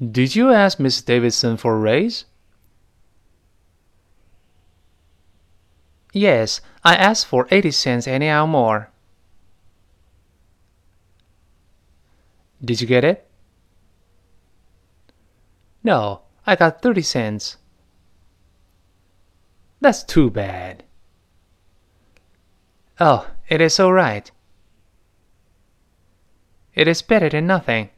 Did you ask Miss Davidson for a raise? Yes, I asked for 80 cents an hour more. Did you get it? No, I got 30 cents. That's too bad. Oh, it is all right. It is better than nothing.